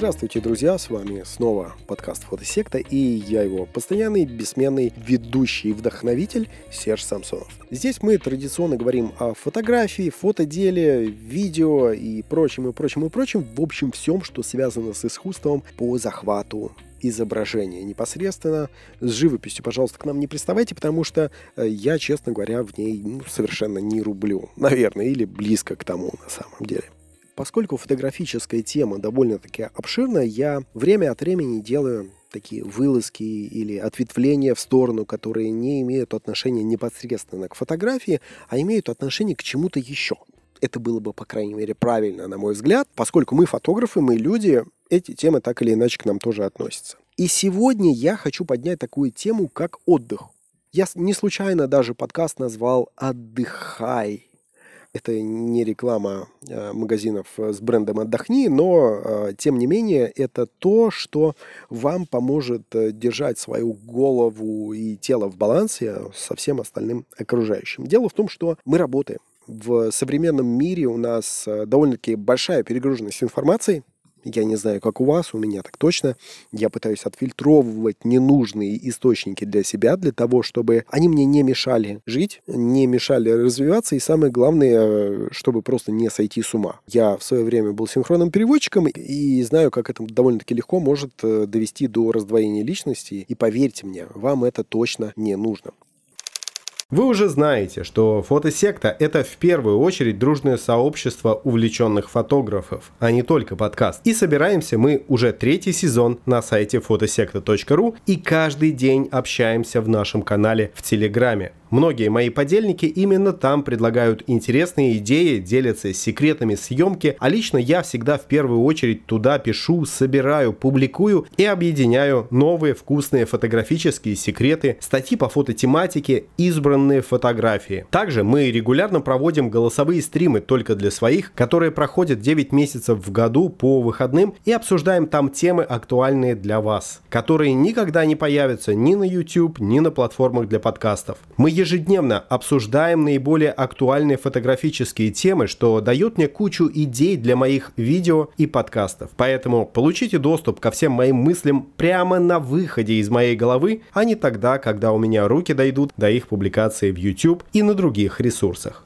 Здравствуйте, друзья, с вами снова подкаст Фотосекта и я его постоянный, бессменный ведущий и вдохновитель Серж Самсонов. Здесь мы традиционно говорим о фотографии, фотоделе, видео и прочем, и прочем, и прочем, в общем всем, что связано с искусством по захвату изображения непосредственно. С живописью, пожалуйста, к нам не приставайте, потому что э, я, честно говоря, в ней ну, совершенно не рублю. Наверное, или близко к тому на самом деле. Поскольку фотографическая тема довольно-таки обширная, я время от времени делаю такие вылазки или ответвления в сторону, которые не имеют отношения непосредственно к фотографии, а имеют отношение к чему-то еще. Это было бы, по крайней мере, правильно, на мой взгляд, поскольку мы фотографы, мы люди, эти темы так или иначе к нам тоже относятся. И сегодня я хочу поднять такую тему, как отдых. Я не случайно даже подкаст назвал «Отдыхай», это не реклама э, магазинов с брендом «Отдохни», но, э, тем не менее, это то, что вам поможет э, держать свою голову и тело в балансе со всем остальным окружающим. Дело в том, что мы работаем. В современном мире у нас довольно-таки большая перегруженность информацией, я не знаю, как у вас, у меня так точно. Я пытаюсь отфильтровывать ненужные источники для себя, для того, чтобы они мне не мешали жить, не мешали развиваться, и самое главное, чтобы просто не сойти с ума. Я в свое время был синхронным переводчиком и знаю, как это довольно-таки легко может э, довести до раздвоения личности. И поверьте мне, вам это точно не нужно. Вы уже знаете, что фотосекта – это в первую очередь дружное сообщество увлеченных фотографов, а не только подкаст. И собираемся мы уже третий сезон на сайте фотосекта.ру и каждый день общаемся в нашем канале в Телеграме. Многие мои подельники именно там предлагают интересные идеи, делятся секретами съемки, а лично я всегда в первую очередь туда пишу, собираю, публикую и объединяю новые вкусные фотографические секреты, статьи по фототематике, избранные фотографии. Также мы регулярно проводим голосовые стримы только для своих, которые проходят 9 месяцев в году по выходным и обсуждаем там темы актуальные для вас, которые никогда не появятся ни на YouTube, ни на платформах для подкастов. Мы ежедневно обсуждаем наиболее актуальные фотографические темы, что дает мне кучу идей для моих видео и подкастов. Поэтому получите доступ ко всем моим мыслям прямо на выходе из моей головы, а не тогда, когда у меня руки дойдут до их публикации в YouTube и на других ресурсах.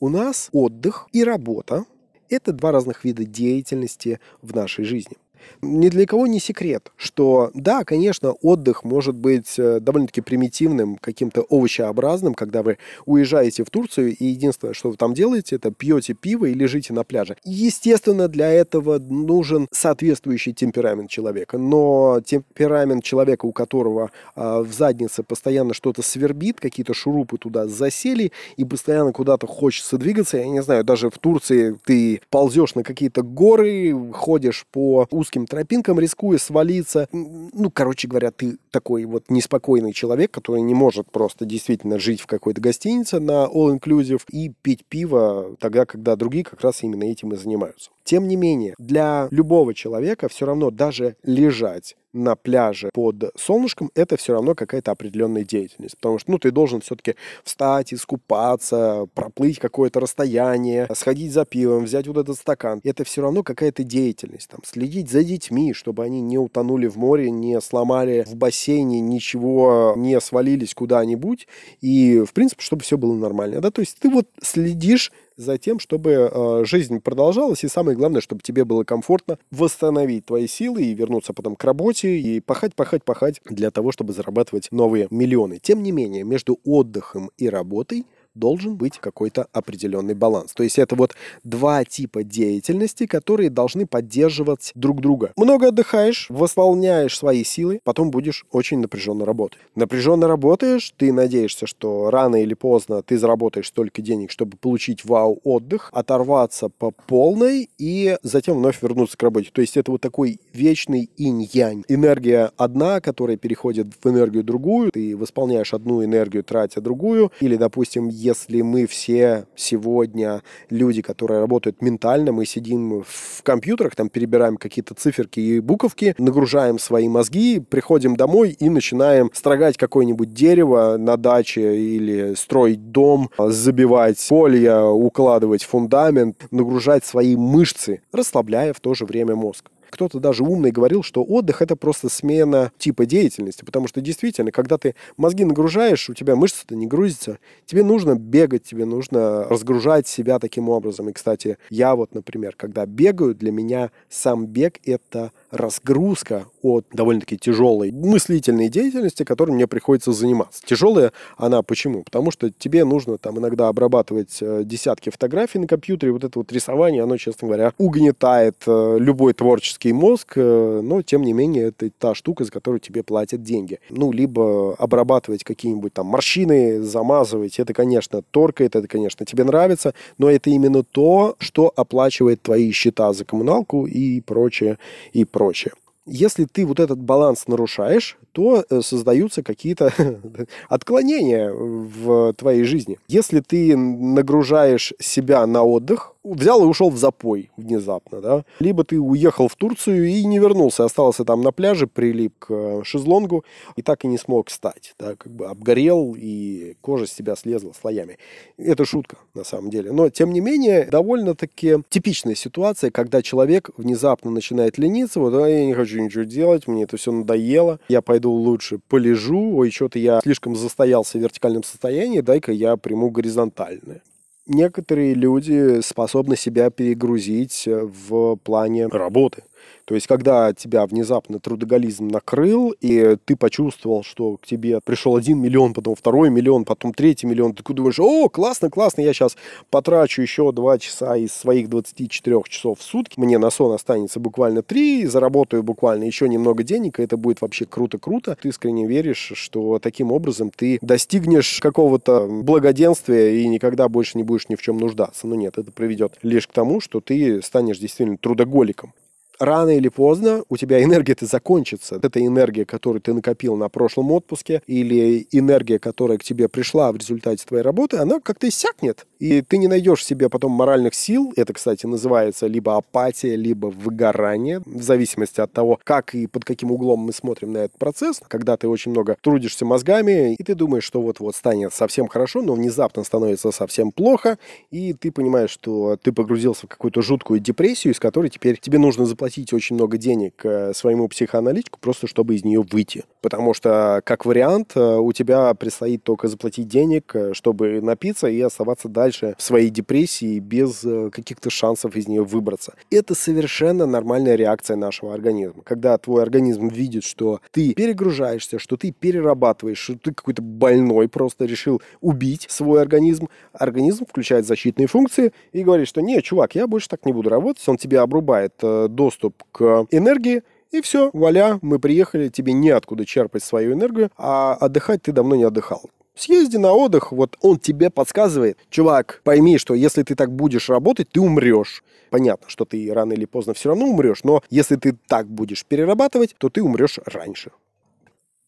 У нас отдых и работа – это два разных вида деятельности в нашей жизни. Ни для кого не секрет, что да, конечно, отдых может быть э, довольно-таки примитивным, каким-то овощеобразным, когда вы уезжаете в Турцию, и единственное, что вы там делаете, это пьете пиво и лежите на пляже. Естественно, для этого нужен соответствующий темперамент человека. Но темперамент человека, у которого э, в заднице постоянно что-то свербит, какие-то шурупы туда засели, и постоянно куда-то хочется двигаться, я не знаю, даже в Турции ты ползешь на какие-то горы, ходишь по узким узким тропинкам, рискуя свалиться. Ну, короче говоря, ты такой вот неспокойный человек, который не может просто действительно жить в какой-то гостинице на all-inclusive и пить пиво тогда, когда другие как раз именно этим и занимаются. Тем не менее, для любого человека все равно даже лежать на пляже под солнышком, это все равно какая-то определенная деятельность. Потому что, ну, ты должен все-таки встать, искупаться, проплыть какое-то расстояние, сходить за пивом, взять вот этот стакан. Это все равно какая-то деятельность. Там, следить за детьми, чтобы они не утонули в море, не сломали в бассейне, ничего не свалились куда-нибудь. И, в принципе, чтобы все было нормально. Да? То есть ты вот следишь за тем, чтобы э, жизнь продолжалась, и самое главное, чтобы тебе было комфортно восстановить твои силы и вернуться потом к работе, и пахать, пахать, пахать для того, чтобы зарабатывать новые миллионы. Тем не менее, между отдыхом и работой – должен быть какой-то определенный баланс. То есть это вот два типа деятельности, которые должны поддерживать друг друга. Много отдыхаешь, восполняешь свои силы, потом будешь очень напряженно работать. Напряженно работаешь, ты надеешься, что рано или поздно ты заработаешь столько денег, чтобы получить вау-отдых, оторваться по полной и затем вновь вернуться к работе. То есть это вот такой вечный инь-янь. Энергия одна, которая переходит в энергию другую, ты восполняешь одну энергию, тратя другую, или, допустим, если мы все сегодня люди, которые работают ментально, мы сидим в компьютерах, там перебираем какие-то циферки и буковки, нагружаем свои мозги, приходим домой и начинаем строгать какое-нибудь дерево на даче или строить дом, забивать колья, укладывать фундамент, нагружать свои мышцы, расслабляя в то же время мозг. Кто-то даже умный говорил, что отдых это просто смена типа деятельности, потому что действительно, когда ты мозги нагружаешь, у тебя мышцы-то не грузятся, тебе нужно бегать, тебе нужно разгружать себя таким образом. И, кстати, я вот, например, когда бегаю, для меня сам бег это разгрузка от довольно-таки тяжелой мыслительной деятельности, которой мне приходится заниматься. Тяжелая она почему? Потому что тебе нужно там иногда обрабатывать э, десятки фотографий на компьютере, вот это вот рисование, оно, честно говоря, угнетает э, любой творческий мозг, э, но, тем не менее, это та штука, за которую тебе платят деньги. Ну, либо обрабатывать какие-нибудь там морщины, замазывать, это, конечно, торкает, это, конечно, тебе нравится, но это именно то, что оплачивает твои счета за коммуналку и прочее, и прочее прочее. Если ты вот этот баланс нарушаешь, то э, создаются какие-то отклонения в твоей жизни. Если ты нагружаешь себя на отдых, взял и ушел в запой внезапно, да, либо ты уехал в Турцию и не вернулся, остался там на пляже, прилип к э, шезлонгу и так и не смог встать, да, как бы обгорел и кожа с тебя слезла слоями. Это шутка на самом деле, но тем не менее довольно-таки типичная ситуация, когда человек внезапно начинает лениться, вот, а я не хочу ничего делать, мне это все надоело, я пойду лучше полежу, ой, что-то я слишком застоялся в вертикальном состоянии, дай-ка я приму горизонтальное. Некоторые люди способны себя перегрузить в плане работы. То есть, когда тебя внезапно трудоголизм накрыл, и ты почувствовал, что к тебе пришел один миллион, потом второй миллион, потом третий миллион, ты думаешь, о, классно, классно, я сейчас потрачу еще два часа из своих 24 часов в сутки, мне на сон останется буквально три, заработаю буквально еще немного денег, и это будет вообще круто-круто. Ты искренне веришь, что таким образом ты достигнешь какого-то благоденствия и никогда больше не будешь ни в чем нуждаться. Но нет, это приведет лишь к тому, что ты станешь действительно трудоголиком рано или поздно у тебя энергия-то закончится. Это энергия, которую ты накопил на прошлом отпуске, или энергия, которая к тебе пришла в результате твоей работы, она как-то иссякнет. И ты не найдешь себе потом моральных сил. Это, кстати, называется либо апатия, либо выгорание, в зависимости от того, как и под каким углом мы смотрим на этот процесс. Когда ты очень много трудишься мозгами, и ты думаешь, что вот-вот станет совсем хорошо, но внезапно становится совсем плохо, и ты понимаешь, что ты погрузился в какую-то жуткую депрессию, из которой теперь тебе нужно заплатить платить очень много денег э, своему психоаналитику, просто чтобы из нее выйти. Потому что, как вариант, э, у тебя предстоит только заплатить денег, э, чтобы напиться и оставаться дальше в своей депрессии без каких-то шансов из нее выбраться. Это совершенно нормальная реакция нашего организма. Когда твой организм видит, что ты перегружаешься, что ты перерабатываешь, что ты какой-то больной, просто решил убить свой организм, организм включает защитные функции и говорит, что не, чувак, я больше так не буду работать, он тебе обрубает доступ к энергии, и все, вуаля, мы приехали, тебе неоткуда черпать свою энергию, а отдыхать ты давно не отдыхал. Съезди на отдых, вот он тебе подсказывает. Чувак, пойми, что если ты так будешь работать, ты умрешь. Понятно, что ты рано или поздно все равно умрешь, но если ты так будешь перерабатывать, то ты умрешь раньше.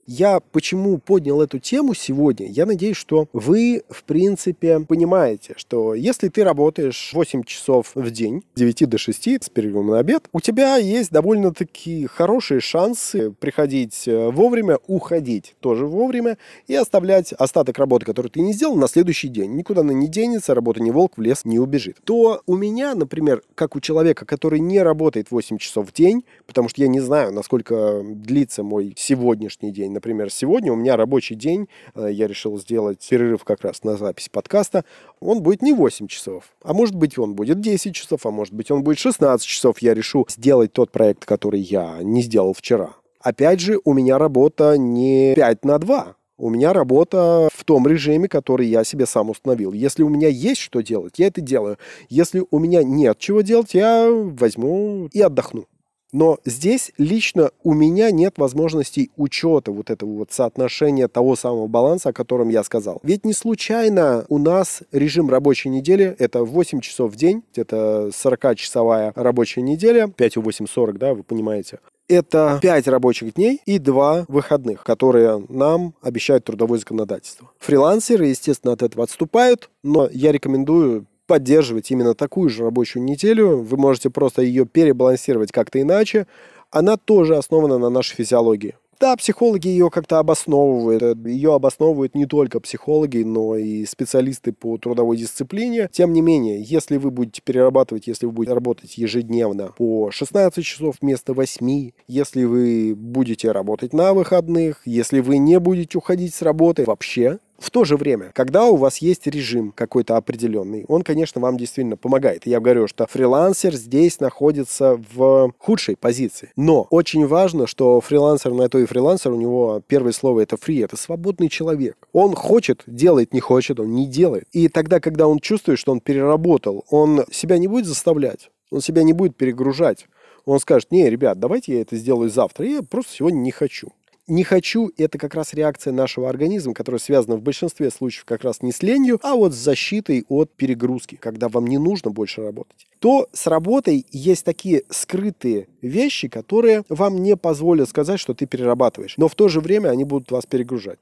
Я почему поднял эту тему сегодня? Я надеюсь, что вы, в принципе, понимаете, что если ты работаешь 8 часов в день, с 9 до 6, с перерывом на обед, у тебя есть довольно-таки хорошие шансы приходить э, вовремя, уходить тоже вовремя и оставлять остаток работы, который ты не сделал, на следующий день. Никуда она не денется, работа не волк, в лес не убежит. То у меня, например, как у человека, который не работает 8 часов в день, потому что я не знаю, насколько длится мой сегодняшний день, например, сегодня у меня рабочий день, э, я решил сделать перерыв как раз на запись подкаста, он будет не 8 часов, а может быть он будет 10 часов, а может быть он будет 16 часов, я решу сделать тот проект, который я не сделал вчера. Опять же, у меня работа не 5 на 2, у меня работа в том режиме, который я себе сам установил. Если у меня есть что делать, я это делаю. Если у меня нет чего делать, я возьму и отдохну. Но здесь лично у меня нет возможностей учета вот этого вот соотношения того самого баланса, о котором я сказал. Ведь не случайно у нас режим рабочей недели это 8 часов в день, это 40-часовая рабочая неделя, 5 у 8 40, да, вы понимаете. Это 5 рабочих дней и 2 выходных, которые нам обещают трудовое законодательство. Фрилансеры, естественно, от этого отступают, но я рекомендую поддерживать именно такую же рабочую неделю. Вы можете просто ее перебалансировать как-то иначе. Она тоже основана на нашей физиологии. Да, психологи ее как-то обосновывают. Ее обосновывают не только психологи, но и специалисты по трудовой дисциплине. Тем не менее, если вы будете перерабатывать, если вы будете работать ежедневно по 16 часов вместо 8, если вы будете работать на выходных, если вы не будете уходить с работы вообще, в то же время, когда у вас есть режим какой-то определенный, он, конечно, вам действительно помогает. Я говорю, что фрилансер здесь находится в худшей позиции. Но очень важно, что фрилансер на то и фрилансер, у него первое слово это free, это свободный человек. Он хочет, делает, не хочет, он не делает. И тогда, когда он чувствует, что он переработал, он себя не будет заставлять, он себя не будет перегружать. Он скажет, не, ребят, давайте я это сделаю завтра, я просто сегодня не хочу не хочу, это как раз реакция нашего организма, которая связана в большинстве случаев как раз не с ленью, а вот с защитой от перегрузки, когда вам не нужно больше работать. То с работой есть такие скрытые вещи, которые вам не позволят сказать, что ты перерабатываешь, но в то же время они будут вас перегружать.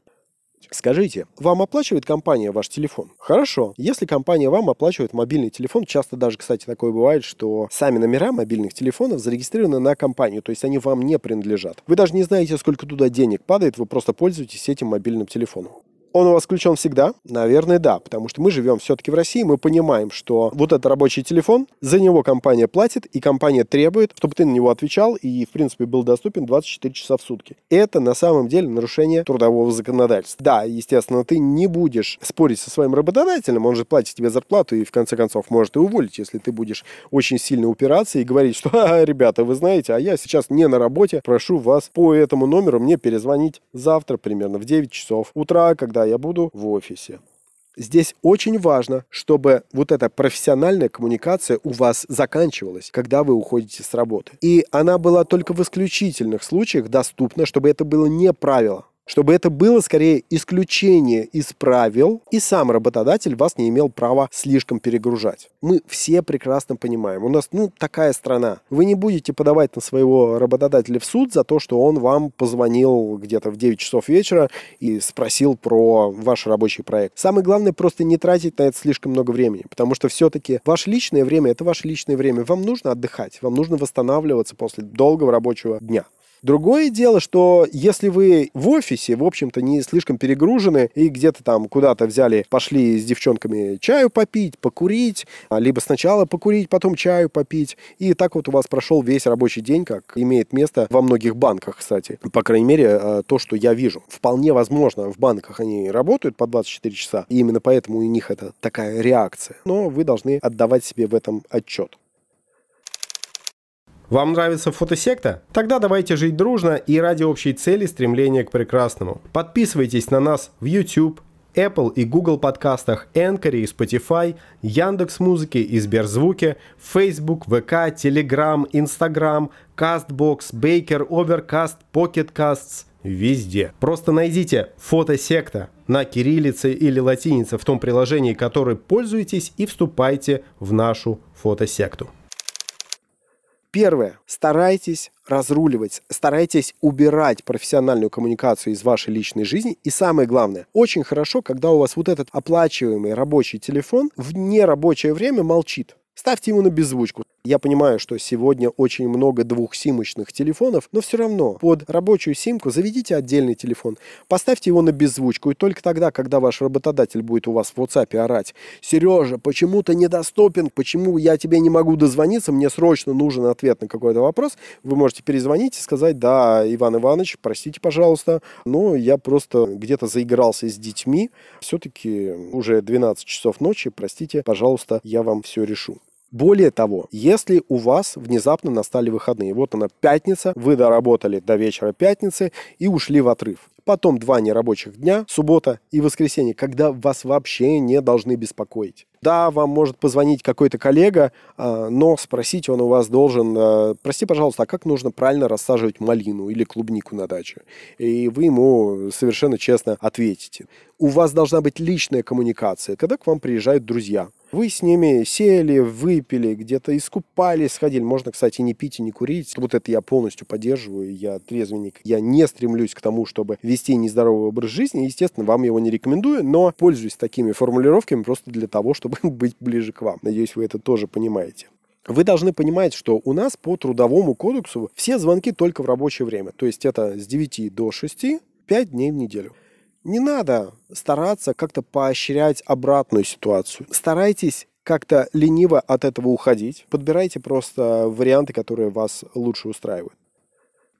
Скажите, вам оплачивает компания ваш телефон? Хорошо. Если компания вам оплачивает мобильный телефон, часто даже, кстати, такое бывает, что сами номера мобильных телефонов зарегистрированы на компанию, то есть они вам не принадлежат. Вы даже не знаете, сколько туда денег падает, вы просто пользуетесь этим мобильным телефоном. Он у вас включен всегда? Наверное, да, потому что мы живем все-таки в России, мы понимаем, что вот этот рабочий телефон, за него компания платит, и компания требует, чтобы ты на него отвечал и, в принципе, был доступен 24 часа в сутки. Это на самом деле нарушение трудового законодательства. Да, естественно, ты не будешь спорить со своим работодателем, он же платит тебе зарплату и, в конце концов, может и уволить, если ты будешь очень сильно упираться и говорить, что, ребята, вы знаете, а я сейчас не на работе, прошу вас по этому номеру мне перезвонить завтра примерно в 9 часов утра, когда я буду в офисе. Здесь очень важно, чтобы вот эта профессиональная коммуникация у вас заканчивалась, когда вы уходите с работы. И она была только в исключительных случаях доступна, чтобы это было не правило чтобы это было скорее исключение из правил, и сам работодатель вас не имел права слишком перегружать. Мы все прекрасно понимаем, у нас, ну, такая страна. Вы не будете подавать на своего работодателя в суд за то, что он вам позвонил где-то в 9 часов вечера и спросил про ваш рабочий проект. Самое главное просто не тратить на это слишком много времени, потому что все-таки ваше личное время – это ваше личное время. Вам нужно отдыхать, вам нужно восстанавливаться после долгого рабочего дня. Другое дело, что если вы в офисе, в общем-то, не слишком перегружены и где-то там куда-то взяли, пошли с девчонками чаю попить, покурить, а, либо сначала покурить, потом чаю попить, и так вот у вас прошел весь рабочий день, как имеет место во многих банках, кстати. По крайней мере, а, то, что я вижу. Вполне возможно, в банках они работают по 24 часа, и именно поэтому у них это такая реакция. Но вы должны отдавать себе в этом отчет. Вам нравится фотосекта? Тогда давайте жить дружно и ради общей цели стремления к прекрасному. Подписывайтесь на нас в YouTube, Apple и Google подкастах, Anchor и Spotify, Яндекс Музыки и Сберзвуке, Facebook, ВК, Telegram, Instagram, CastBox, Baker, Overcast, Pocket Casts, везде. Просто найдите фотосекта на кириллице или латинице в том приложении, которое пользуетесь и вступайте в нашу фотосекту. Первое. Старайтесь разруливать, старайтесь убирать профессиональную коммуникацию из вашей личной жизни. И самое главное, очень хорошо, когда у вас вот этот оплачиваемый рабочий телефон в нерабочее время молчит. Ставьте ему на беззвучку. Я понимаю, что сегодня очень много двухсимочных телефонов, но все равно под рабочую симку заведите отдельный телефон, поставьте его на беззвучку, и только тогда, когда ваш работодатель будет у вас в WhatsApp орать, «Сережа, почему ты недоступен? Почему я тебе не могу дозвониться? Мне срочно нужен ответ на какой-то вопрос», вы можете перезвонить и сказать, «Да, Иван Иванович, простите, пожалуйста, но я просто где-то заигрался с детьми, все-таки уже 12 часов ночи, простите, пожалуйста, я вам все решу». Более того, если у вас внезапно настали выходные, вот она пятница, вы доработали до вечера пятницы и ушли в отрыв. Потом два нерабочих дня, суббота и воскресенье, когда вас вообще не должны беспокоить. Да, вам может позвонить какой-то коллега, а, но спросить он у вас должен, а, прости, пожалуйста, а как нужно правильно рассаживать малину или клубнику на даче? И вы ему совершенно честно ответите. У вас должна быть личная коммуникация, когда к вам приезжают друзья. Вы с ними сели, выпили, где-то искупались, сходили. Можно, кстати, не пить и не курить. Вот это я полностью поддерживаю. Я трезвенник. Я не стремлюсь к тому, чтобы вести нездоровый образ жизни. Естественно, вам его не рекомендую, но пользуюсь такими формулировками просто для того, чтобы быть ближе к вам. Надеюсь, вы это тоже понимаете. Вы должны понимать, что у нас по трудовому кодексу все звонки только в рабочее время. То есть это с 9 до 6, 5 дней в неделю. Не надо стараться как-то поощрять обратную ситуацию. Старайтесь как-то лениво от этого уходить. Подбирайте просто варианты, которые вас лучше устраивают.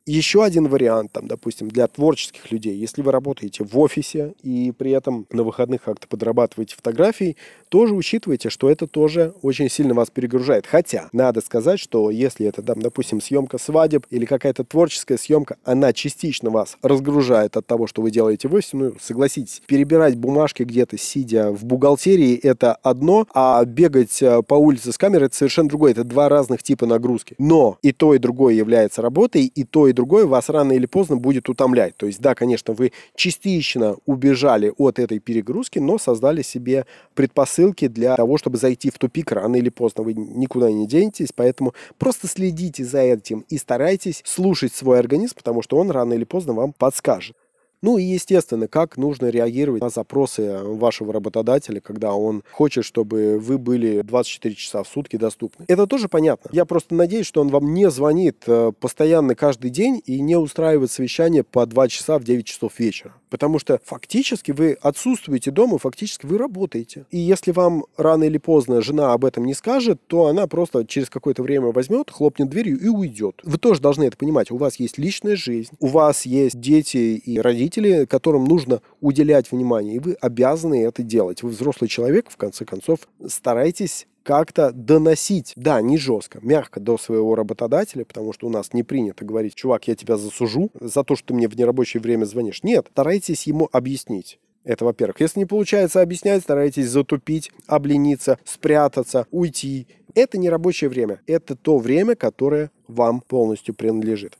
Еще один вариант, там, допустим, для творческих людей, если вы работаете в офисе и при этом на выходных как-то подрабатываете фотографией, тоже учитывайте, что это тоже очень сильно вас перегружает. Хотя, надо сказать, что если это, там, допустим, съемка свадеб или какая-то творческая съемка, она частично вас разгружает от того, что вы делаете в офисе. Ну, согласитесь, перебирать бумажки где-то, сидя в бухгалтерии, это одно, а бегать э, по улице с камерой, это совершенно другое. Это два разных типа нагрузки. Но и то, и другое является работой, и то, и и другое вас рано или поздно будет утомлять. То есть, да, конечно, вы частично убежали от этой перегрузки, но создали себе предпосылки для того, чтобы зайти в тупик рано или поздно. Вы никуда не денетесь, поэтому просто следите за этим и старайтесь слушать свой организм, потому что он рано или поздно вам подскажет. Ну и, естественно, как нужно реагировать на запросы вашего работодателя, когда он хочет, чтобы вы были 24 часа в сутки доступны. Это тоже понятно. Я просто надеюсь, что он вам не звонит э, постоянно каждый день и не устраивает совещание по 2 часа в 9 часов вечера. Потому что фактически вы отсутствуете дома, фактически вы работаете. И если вам рано или поздно жена об этом не скажет, то она просто через какое-то время возьмет, хлопнет дверью и уйдет. Вы тоже должны это понимать. У вас есть личная жизнь, у вас есть дети и родители, которым нужно уделять внимание, и вы обязаны это делать. Вы взрослый человек, в конце концов, старайтесь как-то доносить, да, не жестко, мягко до своего работодателя, потому что у нас не принято говорить, чувак, я тебя засужу за то, что ты мне в нерабочее время звонишь. Нет, старайтесь ему объяснить. Это, во-первых. Если не получается объяснять, старайтесь затупить, облениться, спрятаться, уйти. Это не рабочее время. Это то время, которое вам полностью принадлежит.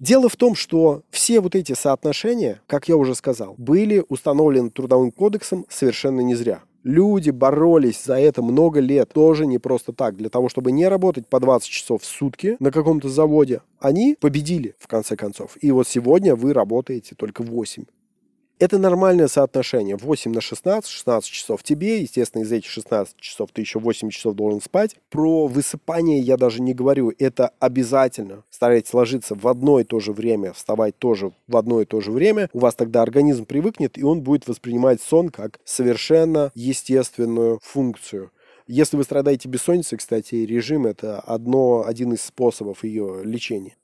Дело в том, что все вот эти соотношения, как я уже сказал, были установлены Трудовым кодексом совершенно не зря. Люди боролись за это много лет, тоже не просто так. Для того, чтобы не работать по 20 часов в сутки на каком-то заводе, они победили в конце концов. И вот сегодня вы работаете только 8. Это нормальное соотношение. 8 на 16, 16 часов тебе. Естественно, из этих 16 часов ты еще 8 часов должен спать. Про высыпание я даже не говорю. Это обязательно. Старайтесь ложиться в одно и то же время, вставать тоже в одно и то же время. У вас тогда организм привыкнет, и он будет воспринимать сон как совершенно естественную функцию. Если вы страдаете бессонницей, кстати, режим – это одно, один из способов ее лечения.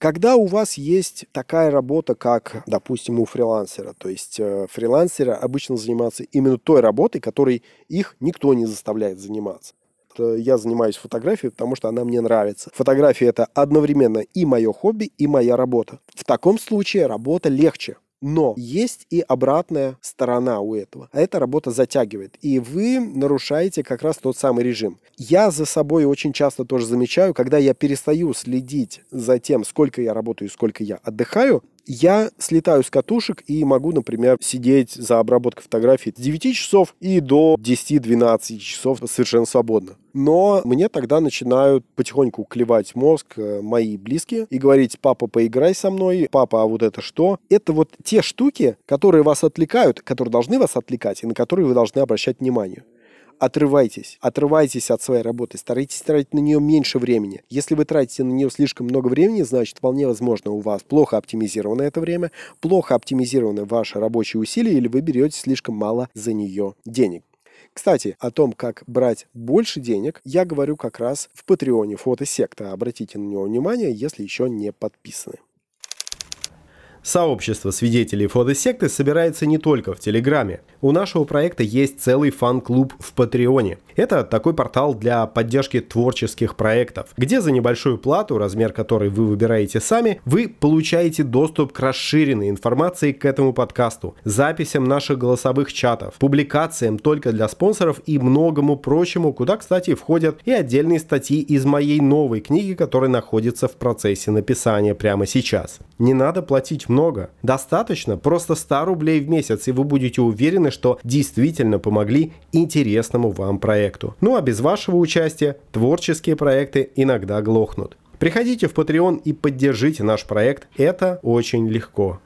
Когда у вас есть такая работа, как, допустим, у фрилансера, то есть э, фрилансеры обычно занимаются именно той работой, которой их никто не заставляет заниматься. Я занимаюсь фотографией, потому что она мне нравится. Фотография это одновременно и мое хобби, и моя работа. В таком случае работа легче, но есть и обратная сторона у этого. А эта работа затягивает. И вы нарушаете как раз тот самый режим. Я за собой очень часто тоже замечаю, когда я перестаю следить за тем, сколько я работаю и сколько я отдыхаю, я слетаю с катушек и могу, например, сидеть за обработкой фотографий с 9 часов и до 10-12 часов совершенно свободно. Но мне тогда начинают потихоньку клевать мозг э, мои близкие и говорить, папа, поиграй со мной, папа, а вот это что? Это вот те штуки, которые вас отвлекают, которые должны вас отвлекать и на которые вы должны обращать внимание отрывайтесь, отрывайтесь от своей работы, старайтесь тратить на нее меньше времени. Если вы тратите на нее слишком много времени, значит, вполне возможно, у вас плохо оптимизировано это время, плохо оптимизированы ваши рабочие усилия, или вы берете слишком мало за нее денег. Кстати, о том, как брать больше денег, я говорю как раз в Патреоне фотосекта. Обратите на него внимание, если еще не подписаны. Сообщество свидетелей фотосекты собирается не только в Телеграме. У нашего проекта есть целый фан-клуб в Патреоне. Это такой портал для поддержки творческих проектов, где за небольшую плату, размер которой вы выбираете сами, вы получаете доступ к расширенной информации к этому подкасту, записям наших голосовых чатов, публикациям только для спонсоров и многому прочему, куда, кстати, входят и отдельные статьи из моей новой книги, которая находится в процессе написания прямо сейчас. Не надо платить много. Достаточно просто 100 рублей в месяц, и вы будете уверены, что действительно помогли интересному вам проекту. Ну а без вашего участия творческие проекты иногда глохнут. Приходите в Patreon и поддержите наш проект, это очень легко.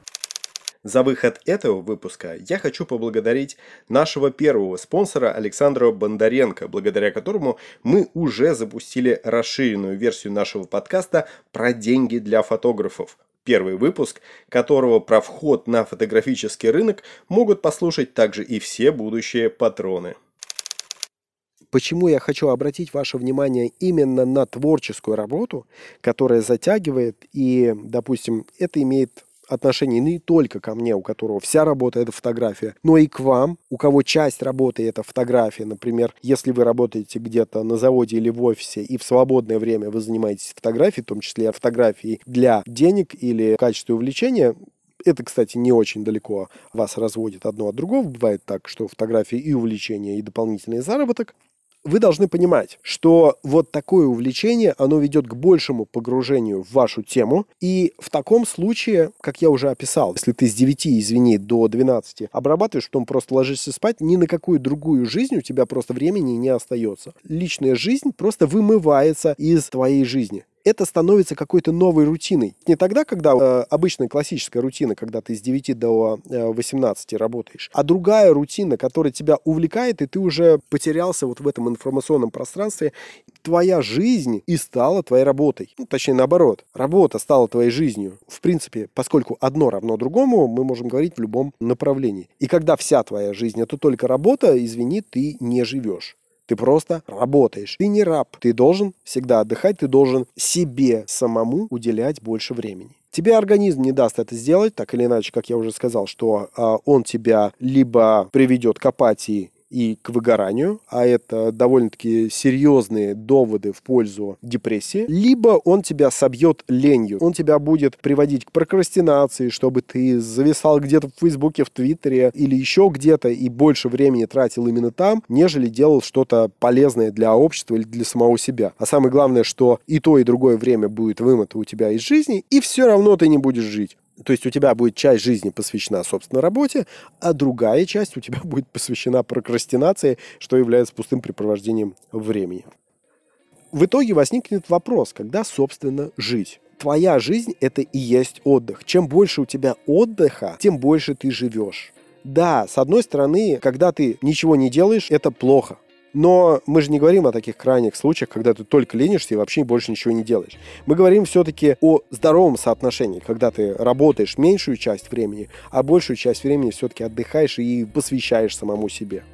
За выход этого выпуска я хочу поблагодарить нашего первого спонсора Александра Бондаренко, благодаря которому мы уже запустили расширенную версию нашего подкаста про деньги для фотографов. Первый выпуск, которого про вход на фотографический рынок могут послушать также и все будущие патроны. Почему я хочу обратить ваше внимание именно на творческую работу, которая затягивает и, допустим, это имеет отношение не только ко мне, у которого вся работа это фотография, но и к вам, у кого часть работы это фотография. Например, если вы работаете где-то на заводе или в офисе, и в свободное время вы занимаетесь фотографией, в том числе фотографией для денег или в качестве увлечения, это, кстати, не очень далеко вас разводит одно от другого. Бывает так, что фотографии и увлечение, и дополнительный заработок вы должны понимать, что вот такое увлечение, оно ведет к большему погружению в вашу тему. И в таком случае, как я уже описал, если ты с 9, извини, до 12 обрабатываешь, потом просто ложишься спать, ни на какую другую жизнь у тебя просто времени не остается. Личная жизнь просто вымывается из твоей жизни это становится какой-то новой рутиной. Не тогда, когда э, обычная классическая рутина, когда ты с 9 до э, 18 работаешь, а другая рутина, которая тебя увлекает, и ты уже потерялся вот в этом информационном пространстве. Твоя жизнь и стала твоей работой. Ну, точнее, наоборот. Работа стала твоей жизнью. В принципе, поскольку одно равно другому, мы можем говорить в любом направлении. И когда вся твоя жизнь это только работа, извини, ты не живешь. Ты просто работаешь. Ты не раб. Ты должен всегда отдыхать, ты должен себе самому уделять больше времени. Тебе организм не даст это сделать, так или иначе, как я уже сказал, что э, он тебя либо приведет к апатии и к выгоранию, а это довольно-таки серьезные доводы в пользу депрессии, либо он тебя собьет ленью, он тебя будет приводить к прокрастинации, чтобы ты зависал где-то в Фейсбуке, в Твиттере или еще где-то и больше времени тратил именно там, нежели делал что-то полезное для общества или для самого себя. А самое главное, что и то, и другое время будет вымыто у тебя из жизни, и все равно ты не будешь жить. То есть у тебя будет часть жизни посвящена, собственно, работе, а другая часть у тебя будет посвящена прокрастинации, что является пустым препровождением времени. В итоге возникнет вопрос, когда, собственно, жить. Твоя жизнь – это и есть отдых. Чем больше у тебя отдыха, тем больше ты живешь. Да, с одной стороны, когда ты ничего не делаешь, это плохо. Но мы же не говорим о таких крайних случаях, когда ты только ленишься и вообще больше ничего не делаешь. Мы говорим все-таки о здоровом соотношении, когда ты работаешь меньшую часть времени, а большую часть времени все-таки отдыхаешь и посвящаешь самому себе.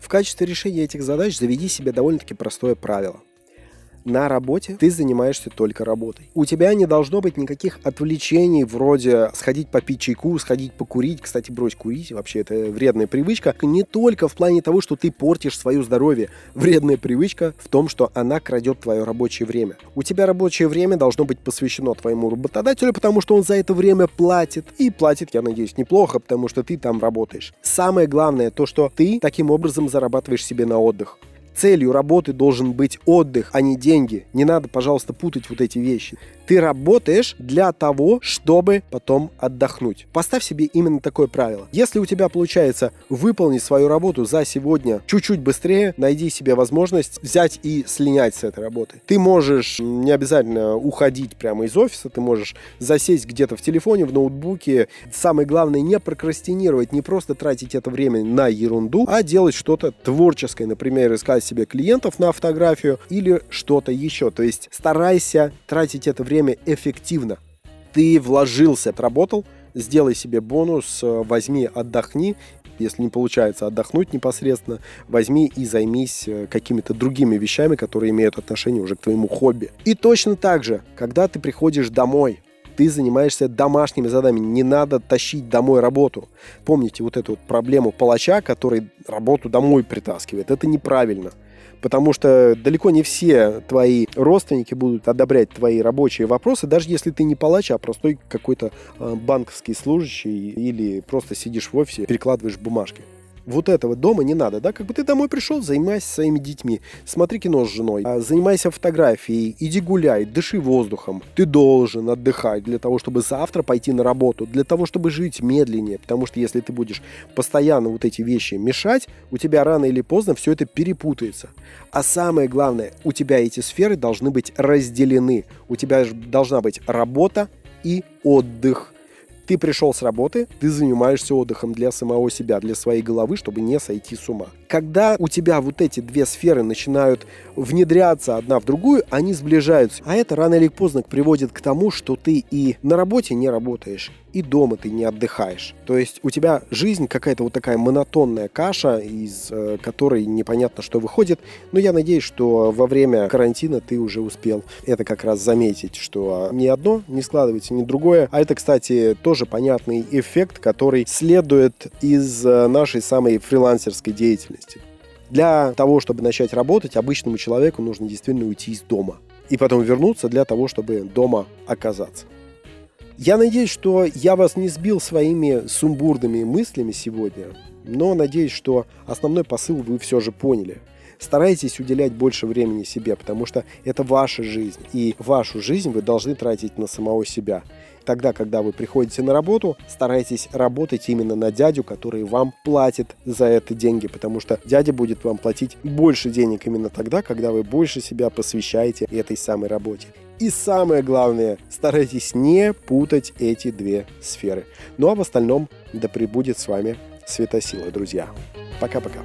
В качестве решения этих задач заведи себе довольно-таки простое правило – на работе ты занимаешься только работой. У тебя не должно быть никаких отвлечений вроде сходить попить чайку, сходить покурить. Кстати, брось курить, вообще это вредная привычка. Не только в плане того, что ты портишь свое здоровье. Вредная привычка в том, что она крадет твое рабочее время. У тебя рабочее время должно быть посвящено твоему работодателю, потому что он за это время платит. И платит, я надеюсь, неплохо, потому что ты там работаешь. Самое главное то, что ты таким образом зарабатываешь себе на отдых. Целью работы должен быть отдых, а не деньги. Не надо, пожалуйста, путать вот эти вещи. Ты работаешь для того, чтобы потом отдохнуть. Поставь себе именно такое правило. Если у тебя получается выполнить свою работу за сегодня чуть-чуть быстрее, найди себе возможность взять и слинять с этой работы. Ты можешь не обязательно уходить прямо из офиса, ты можешь засесть где-то в телефоне, в ноутбуке. Самое главное не прокрастинировать, не просто тратить это время на ерунду, а делать что-то творческое. Например, искать себе клиентов на фотографию или что-то еще. То есть старайся тратить это время время эффективно. Ты вложился, отработал, сделай себе бонус, э, возьми, отдохни. Если не получается отдохнуть непосредственно, возьми и займись э, какими-то другими вещами, которые имеют отношение уже к твоему хобби. И точно так же, когда ты приходишь домой, ты занимаешься домашними заданиями. Не надо тащить домой работу. Помните вот эту вот проблему палача, который работу домой притаскивает. Это неправильно потому что далеко не все твои родственники будут одобрять твои рабочие вопросы, даже если ты не палач, а простой какой-то а, банковский служащий или просто сидишь в офисе, перекладываешь бумажки вот этого дома не надо, да, как бы ты домой пришел, занимайся своими детьми, смотри кино с женой, а, занимайся фотографией, иди гуляй, дыши воздухом. Ты должен отдыхать для того, чтобы завтра пойти на работу, для того, чтобы жить медленнее, потому что если ты будешь постоянно вот эти вещи мешать, у тебя рано или поздно все это перепутается. А самое главное, у тебя эти сферы должны быть разделены. У тебя должна быть работа и отдых Ты пришел с работы, ты занимаешься отдыхом для самого себя, для своей головы, чтобы не сойти с ума. Когда у тебя вот эти две сферы начинают внедряться одна в другую, они сближаются. А это рано или поздно приводит к тому, что ты и на работе не работаешь, и дома ты не отдыхаешь. То есть у тебя жизнь какая-то вот такая монотонная каша, из э, которой непонятно, что выходит. Но я надеюсь, что во время карантина ты уже успел это как раз заметить, что ни одно не складывается, ни другое. А это, кстати, тоже понятный эффект, который следует из э, нашей самой фрилансерской деятельности. Для того, чтобы начать работать, обычному человеку нужно действительно уйти из дома и потом вернуться для того, чтобы дома оказаться. Я надеюсь, что я вас не сбил своими сумбурными мыслями сегодня, но надеюсь, что основной посыл вы все же поняли. Старайтесь уделять больше времени себе, потому что это ваша жизнь, и вашу жизнь вы должны тратить на самого себя. Тогда, когда вы приходите на работу, старайтесь работать именно на дядю, который вам платит за это деньги, потому что дядя будет вам платить больше денег именно тогда, когда вы больше себя посвящаете этой самой работе. И самое главное, старайтесь не путать эти две сферы. Ну а в остальном, да пребудет с вами светосила, друзья. Пока-пока.